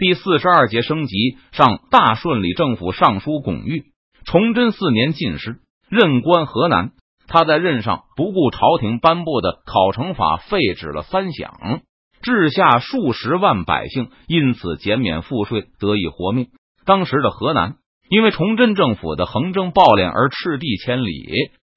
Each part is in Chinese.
第四十二节升级，上大顺理政府尚书巩玉，崇祯四年进士，任官河南。他在任上不顾朝廷颁布的考成法，废止了三饷，治下数十万百姓因此减免赋税，得以活命。当时的河南因为崇祯政府的横征暴敛而赤地千里，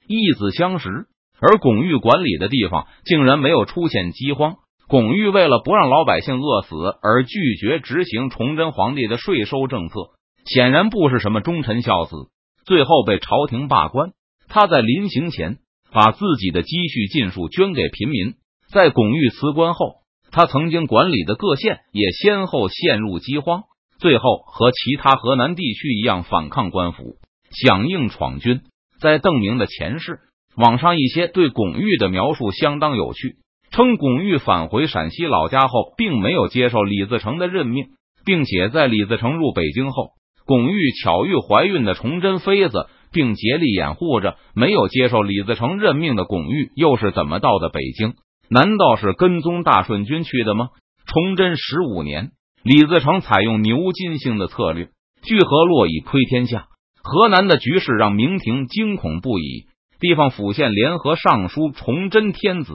义子相识，而巩玉管理的地方竟然没有出现饥荒。巩玉为了不让老百姓饿死而拒绝执行崇祯皇帝的税收政策，显然不是什么忠臣孝子。最后被朝廷罢官。他在临行前把自己的积蓄尽数捐给平民。在巩玉辞官后，他曾经管理的各县也先后陷入饥荒，最后和其他河南地区一样反抗官府，响应闯军。在邓明的前世，网上一些对巩玉的描述相当有趣。称巩玉返回陕西老家后，并没有接受李自成的任命，并且在李自成入北京后，巩玉巧遇怀孕的崇祯妃子，并竭力掩护着。没有接受李自成任命的巩玉，又是怎么到的北京？难道是跟踪大顺军去的吗？崇祯十五年，李自成采用牛金星的策略，聚合洛以窥天下。河南的局势让明廷惊恐不已，地方府县联合上书崇祯天子。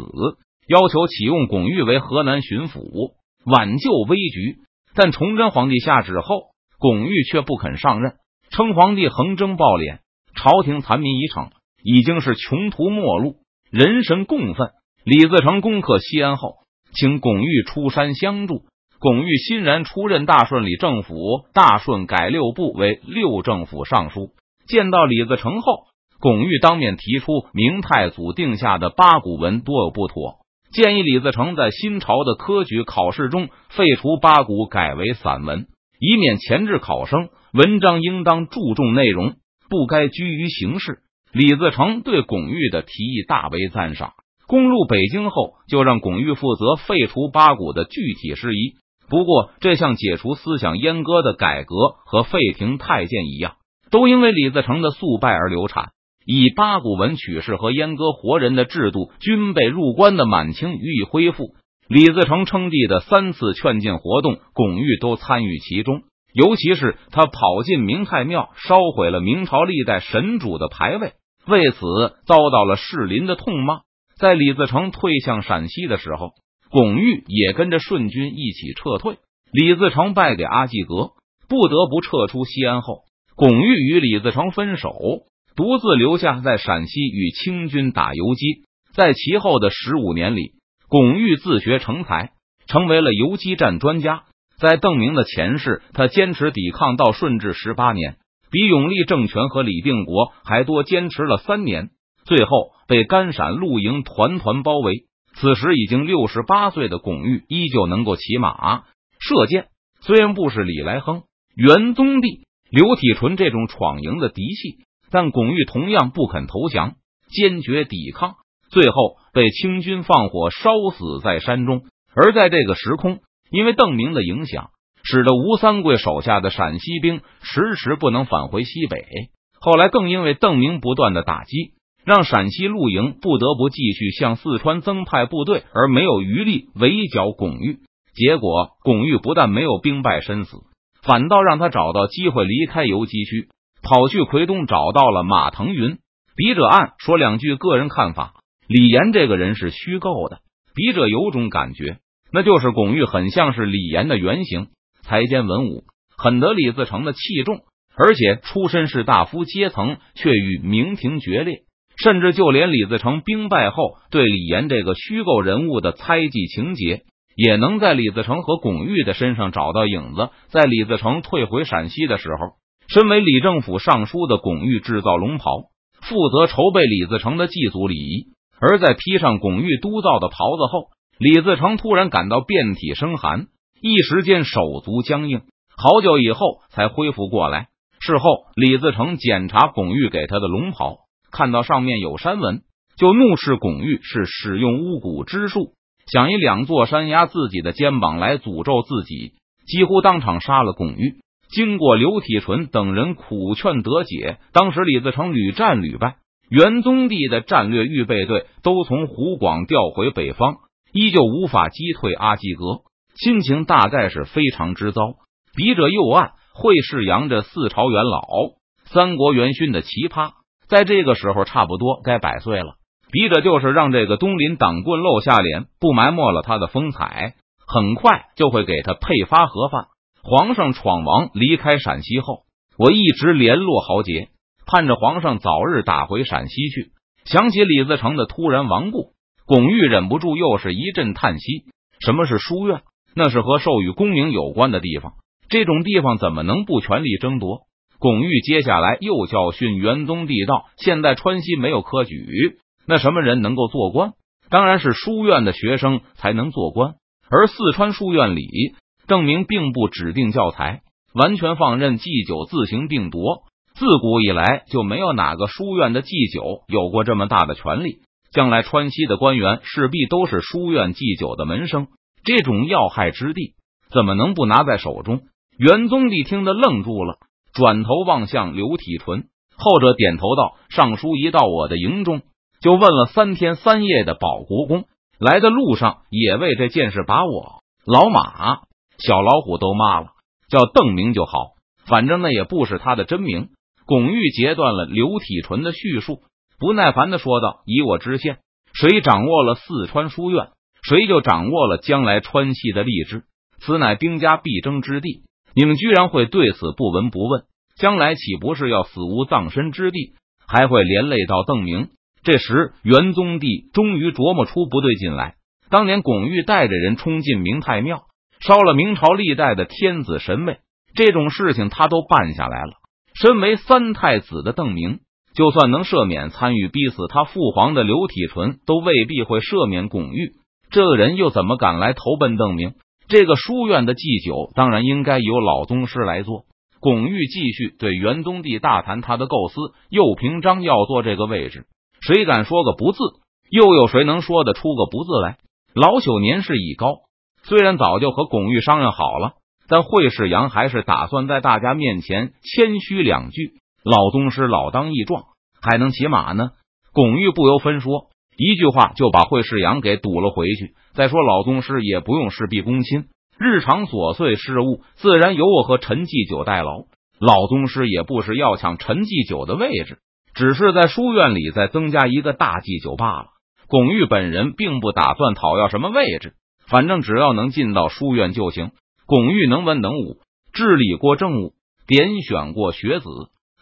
要求启用巩玉为河南巡抚，挽救危局。但崇祯皇帝下旨后，巩玉却不肯上任，称皇帝横征暴敛，朝廷残民已逞，已经是穷途末路，人神共愤。李自成攻克西安后，请巩玉出山相助。巩玉欣然出任大顺理政府大顺改六部为六政府尚书。见到李自成后，巩玉当面提出明太祖定下的八股文多有不妥。建议李自成在新朝的科举考试中废除八股，改为散文，以免前置考生。文章应当注重内容，不该拘于形式。李自成对巩玉的提议大为赞赏。攻入北京后，就让巩玉负责废除八股的具体事宜。不过，这项解除思想阉割的改革和废停太监一样，都因为李自成的速败而流产。以八股文取士和阉割活人的制度均被入关的满清予以恢复。李自成称帝的三次劝进活动，巩玉都参与其中。尤其是他跑进明太庙，烧毁了明朝历代神主的牌位，为此遭到了士林的痛骂。在李自成退向陕西的时候，巩玉也跟着顺军一起撤退。李自成败给阿济格，不得不撤出西安后，巩玉与李自成分手。独自留下在陕西与清军打游击，在其后的十五年里，巩玉自学成才，成为了游击战专家。在邓明的前世，他坚持抵抗到顺治十八年，比永历政权和李定国还多坚持了三年，最后被甘陕露营团团包围。此时已经六十八岁的巩玉依旧能够骑马射箭，虽然不是李来亨、元宗帝、刘体纯这种闯营的嫡系。但巩玉同样不肯投降，坚决抵抗，最后被清军放火烧死在山中。而在这个时空，因为邓明的影响，使得吴三桂手下的陕西兵迟迟不能返回西北。后来更因为邓明不断的打击，让陕西露营不得不继续向四川增派部队，而没有余力围剿巩玉。结果，巩玉不但没有兵败身死，反倒让他找到机会离开游击区。跑去奎东找到了马腾云，笔者按说两句个人看法。李岩这个人是虚构的，笔者有种感觉，那就是巩玉很像是李岩的原型，才兼文武，很得李自成的器重，而且出身士大夫阶层，却与明廷决裂，甚至就连李自成兵败后对李岩这个虚构人物的猜忌情节，也能在李自成和巩玉的身上找到影子。在李自成退回陕西的时候。身为李政府尚书的巩玉制造龙袍，负责筹备李自成的祭祖礼仪。而在披上巩玉督造的袍子后，李自成突然感到遍体生寒，一时间手足僵硬，好久以后才恢复过来。事后，李自成检查巩玉给他的龙袍，看到上面有山纹，就怒斥巩玉是使用巫蛊之术，想以两座山压自己的肩膀来诅咒自己，几乎当场杀了巩玉。经过刘体纯等人苦劝得解，当时李自成屡战屡败，元宗帝的战略预备队都从湖广调回北方，依旧无法击退阿济格，心情大概是非常之糟。笔者右岸，会世扬这四朝元老，三国元勋的奇葩，在这个时候差不多该百岁了。笔者就是让这个东林党棍露下脸，不埋没了他的风采，很快就会给他配发盒饭。皇上闯王离开陕西后，我一直联络豪杰，盼着皇上早日打回陕西去。想起李自成的突然亡故，巩玉忍不住又是一阵叹息。什么是书院？那是和授予功名有关的地方。这种地方怎么能不全力争夺？巩玉接下来又教训元宗帝道：现在川西没有科举，那什么人能够做官？当然是书院的学生才能做官。而四川书院里，证明并不指定教材，完全放任祭酒自行定夺。自古以来就没有哪个书院的祭酒有过这么大的权力。将来川西的官员势必都是书院祭酒的门生，这种要害之地怎么能不拿在手中？元宗帝听得愣住了，转头望向刘体纯，后者点头道：“尚书一到我的营中，就问了三天三夜的保国公，来的路上也为这件事把我老马、小老虎都骂了，叫邓明就好，反正那也不是他的真名。”巩玉截断了刘体纯的叙述。不耐烦的说道：“以我知县，谁掌握了四川书院，谁就掌握了将来川西的荔枝。此乃兵家必争之地，你们居然会对此不闻不问，将来岂不是要死无葬身之地？还会连累到邓明。”这时，元宗帝终于琢磨出不对劲来。当年巩玉带着人冲进明太庙，烧了明朝历代的天子神位，这种事情他都办下来了。身为三太子的邓明。就算能赦免参与逼死他父皇的刘体纯，都未必会赦免巩玉。这个人又怎么敢来投奔邓明？这个书院的祭酒当然应该由老宗师来做。巩玉继续对元宗帝大谈他的构思。右平章要做这个位置，谁敢说个不字？又有谁能说得出个不字来？老朽年事已高，虽然早就和巩玉商量好了，但惠世阳还是打算在大家面前谦虚两句。老宗师老当益壮，还能骑马呢。巩玉不由分说，一句话就把惠世阳给堵了回去。再说老宗师也不用事必躬亲，日常琐碎事务自然由我和陈继久代劳。老宗师也不是要抢陈继久的位置，只是在书院里再增加一个大祭酒罢了。巩玉本人并不打算讨要什么位置，反正只要能进到书院就行。巩玉能文能武，治理过政务，点选过学子。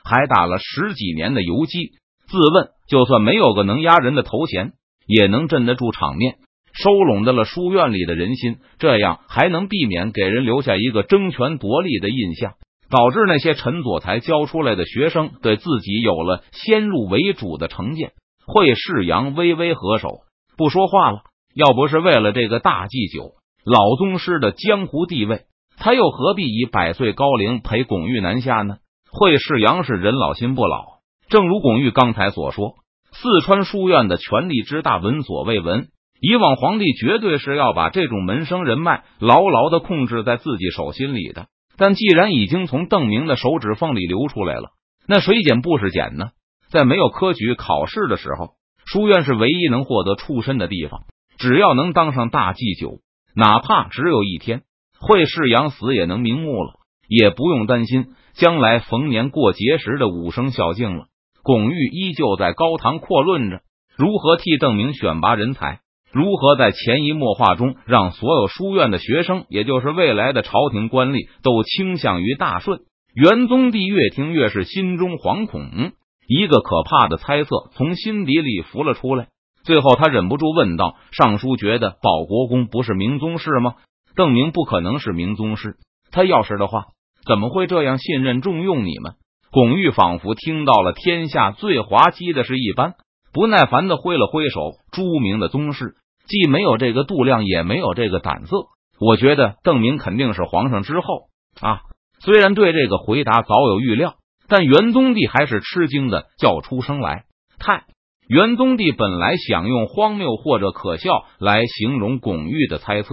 还打了十几年的游击，自问就算没有个能压人的头衔，也能镇得住场面，收拢的了书院里的人心，这样还能避免给人留下一个争权夺利的印象，导致那些陈佐才教出来的学生对自己有了先入为主的成见。会世阳微微合手，不说话了。要不是为了这个大祭酒，老宗师的江湖地位，他又何必以百岁高龄陪巩玉南下呢？惠世阳是人老心不老，正如巩玉刚才所说，四川书院的权力之大，闻所未闻。以往皇帝绝对是要把这种门生人脉牢牢的控制在自己手心里的。但既然已经从邓明的手指缝里流出来了，那谁捡不是捡呢？在没有科举考试的时候，书院是唯一能获得出身的地方。只要能当上大祭酒，哪怕只有一天，惠世阳死也能瞑目了，也不用担心。将来逢年过节时的武生孝敬了，巩玉依旧在高谈阔论着如何替邓明选拔人才，如何在潜移默化中让所有书院的学生，也就是未来的朝廷官吏，都倾向于大顺。元宗帝越听越是心中惶恐，一个可怕的猜测从心底里浮了出来。最后，他忍不住问道：“尚书觉得保国公不是明宗室吗？邓明不可能是明宗室，他要是的话。”怎么会这样信任重用你们？巩玉仿佛听到了天下最滑稽的事一般，不耐烦的挥了挥手。朱明的宗室既没有这个度量，也没有这个胆色。我觉得邓明肯定是皇上之后啊。虽然对这个回答早有预料，但元宗帝还是吃惊的叫出声来。太元宗帝本来想用荒谬或者可笑来形容巩玉的猜测，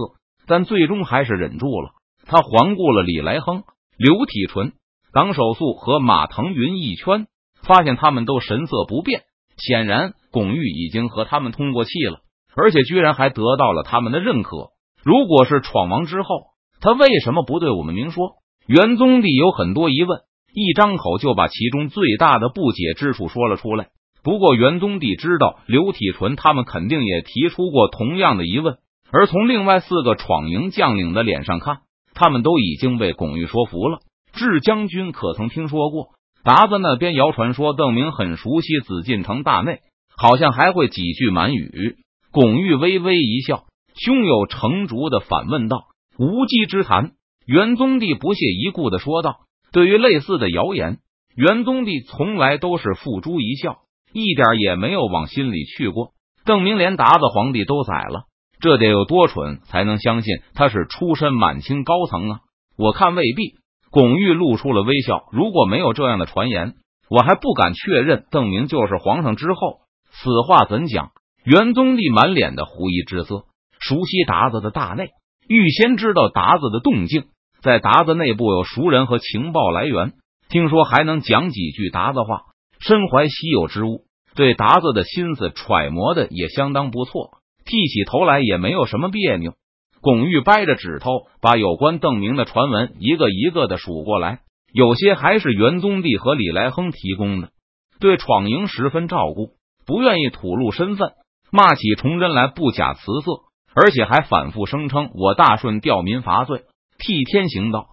但最终还是忍住了。他环顾了李来亨。刘体纯、党守素和马腾云一圈，发现他们都神色不变。显然，巩玉已经和他们通过气了，而且居然还得到了他们的认可。如果是闯王之后，他为什么不对我们明说？元宗帝有很多疑问，一张口就把其中最大的不解之处说了出来。不过元宗帝知道刘体纯他们肯定也提出过同样的疑问，而从另外四个闯营将领的脸上看，他们都已经被巩玉说服了。智将军可曾听说过？达子那边谣传说邓明很熟悉紫禁城大内，好像还会几句满语。巩玉微微一笑，胸有成竹的反问道：“无稽之谈。”元宗帝不屑一顾的说道：“对于类似的谣言，元宗帝从来都是付诸一笑。”一点也没有往心里去过。邓明连达子皇帝都宰了，这得有多蠢才能相信他是出身满清高层啊？我看未必。巩玉露出了微笑。如果没有这样的传言，我还不敢确认邓明就是皇上之后。此话怎讲？元宗帝满脸的狐疑之色。熟悉达子的大内，预先知道达子的动静，在达子内部有熟人和情报来源，听说还能讲几句达子话。身怀稀有之物，对达子的心思揣摩的也相当不错，剃起头来也没有什么别扭。巩玉掰着指头，把有关邓明的传闻一个一个的数过来，有些还是元宗帝和李来亨提供的。对闯营十分照顾，不愿意吐露身份，骂起崇祯来不假辞色，而且还反复声称我大顺吊民伐罪，替天行道，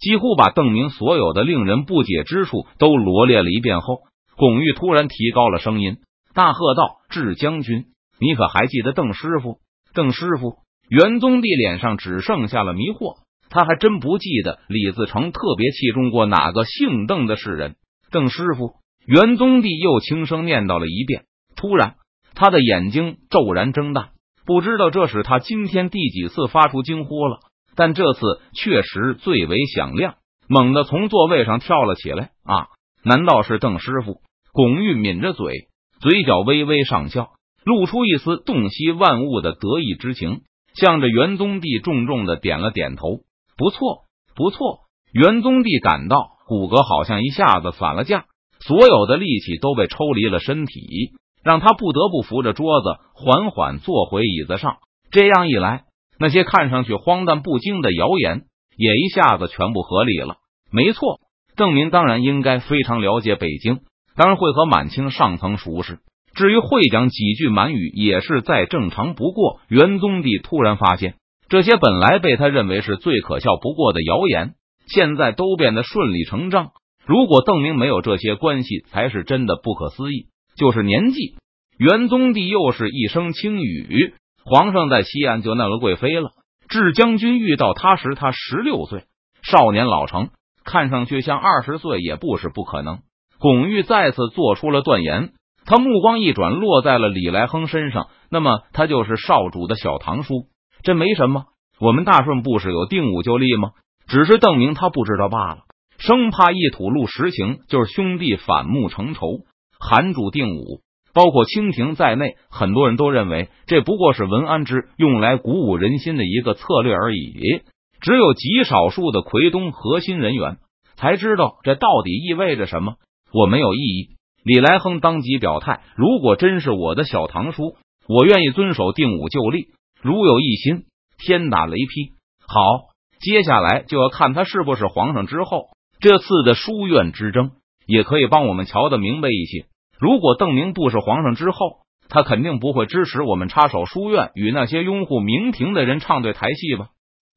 几乎把邓明所有的令人不解之处都罗列了一遍后。巩玉突然提高了声音，大喝道：“智将军，你可还记得邓师傅？”邓师傅，元宗帝脸上只剩下了迷惑，他还真不记得李自成特别器重过哪个姓邓的士人。邓师傅，元宗帝又轻声念叨了一遍。突然，他的眼睛骤然睁大，不知道这是他今天第几次发出惊呼了，但这次确实最为响亮，猛地从座位上跳了起来。啊，难道是邓师傅？巩玉抿着嘴，嘴角微微上翘，露出一丝洞悉万物的得意之情，向着元宗帝重重的点了点头。不错，不错。元宗帝感到骨骼好像一下子散了架，所有的力气都被抽离了身体，让他不得不扶着桌子缓缓坐回椅子上。这样一来，那些看上去荒诞不经的谣言也一下子全部合理了。没错，邓明当然应该非常了解北京。当然会和满清上层熟识，至于会讲几句满语，也是再正常不过。元宗帝突然发现，这些本来被他认为是最可笑不过的谣言，现在都变得顺理成章。如果邓明没有这些关系，才是真的不可思议。就是年纪，元宗帝又是一声轻语，皇上在西安就纳了贵妃了。智将军遇到他时，他十六岁，少年老成，看上去像二十岁，也不是不可能。巩玉再次做出了断言，他目光一转，落在了李来亨身上。那么，他就是少主的小堂叔，这没什么。我们大顺不是有定武就立吗？只是邓明他不知道罢了，生怕一吐露实情，就是兄弟反目成仇。韩主定武，包括清廷在内，很多人都认为这不过是文安之用来鼓舞人心的一个策略而已。只有极少数的奎东核心人员才知道这到底意味着什么。我没有异议。李来亨当即表态：“如果真是我的小堂叔，我愿意遵守定武就立。如有异心，天打雷劈。”好，接下来就要看他是不是皇上之后，这次的书院之争也可以帮我们瞧得明白一些。如果邓明不是皇上之后，他肯定不会支持我们插手书院与那些拥护明廷的人唱对台戏吧？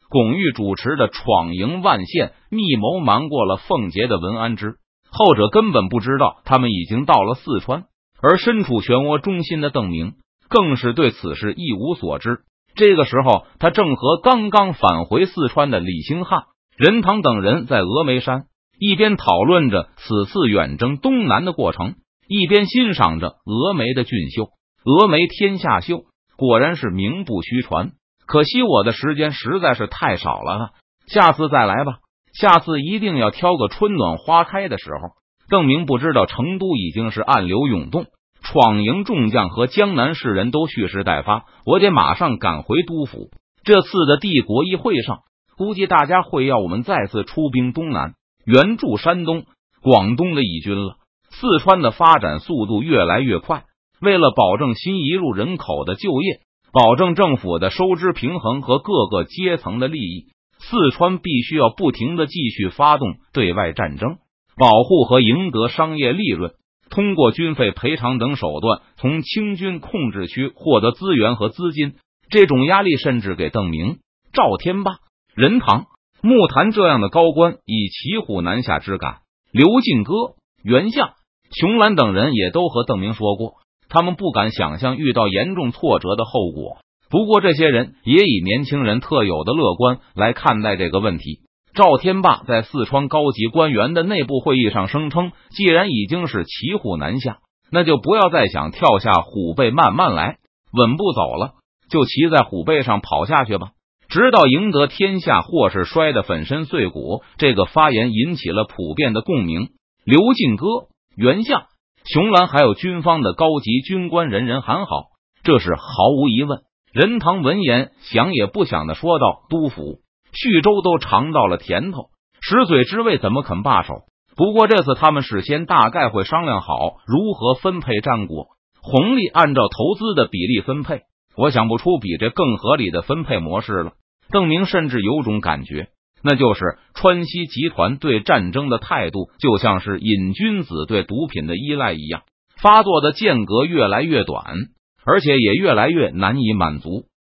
巩玉主持的闯营万县，密谋瞒过了凤杰的文安之。后者根本不知道他们已经到了四川，而身处漩涡中心的邓明更是对此事一无所知。这个时候，他正和刚刚返回四川的李兴汉、任堂等人在峨眉山一边讨论着此次远征东南的过程，一边欣赏着峨眉的俊秀。峨眉天下秀，果然是名不虚传。可惜我的时间实在是太少了，下次再来吧。下次一定要挑个春暖花开的时候。邓明不知道成都已经是暗流涌动，闯营众将和江南士人都蓄势待发，我得马上赶回都府。这次的帝国议会上，估计大家会要我们再次出兵东南，援助山东、广东的义军了。四川的发展速度越来越快，为了保证新移入人口的就业，保证政府的收支平衡和各个阶层的利益。四川必须要不停的继续发动对外战争，保护和赢得商业利润，通过军费赔偿等手段从清军控制区获得资源和资金。这种压力甚至给邓明、赵天霸、任堂、木坛这样的高官以骑虎难下之感。刘进歌、袁相、熊兰等人也都和邓明说过，他们不敢想象遇到严重挫折的后果。不过，这些人也以年轻人特有的乐观来看待这个问题。赵天霸在四川高级官员的内部会议上声称：“既然已经是骑虎难下，那就不要再想跳下虎背慢慢来，稳步走了，就骑在虎背上跑下去吧，直到赢得天下，或是摔得粉身碎骨。”这个发言引起了普遍的共鸣。刘进歌、袁相、熊兰还有军方的高级军官，人人喊好，这是毫无疑问。任堂闻言，想也不想的说道：“督府、徐州都尝到了甜头，十嘴之位怎么肯罢手？不过这次他们事先大概会商量好如何分配战果红利，按照投资的比例分配。我想不出比这更合理的分配模式了。”邓明甚至有种感觉，那就是川西集团对战争的态度，就像是瘾君子对毒品的依赖一样，发作的间隔越来越短。而且也越来越难以满足。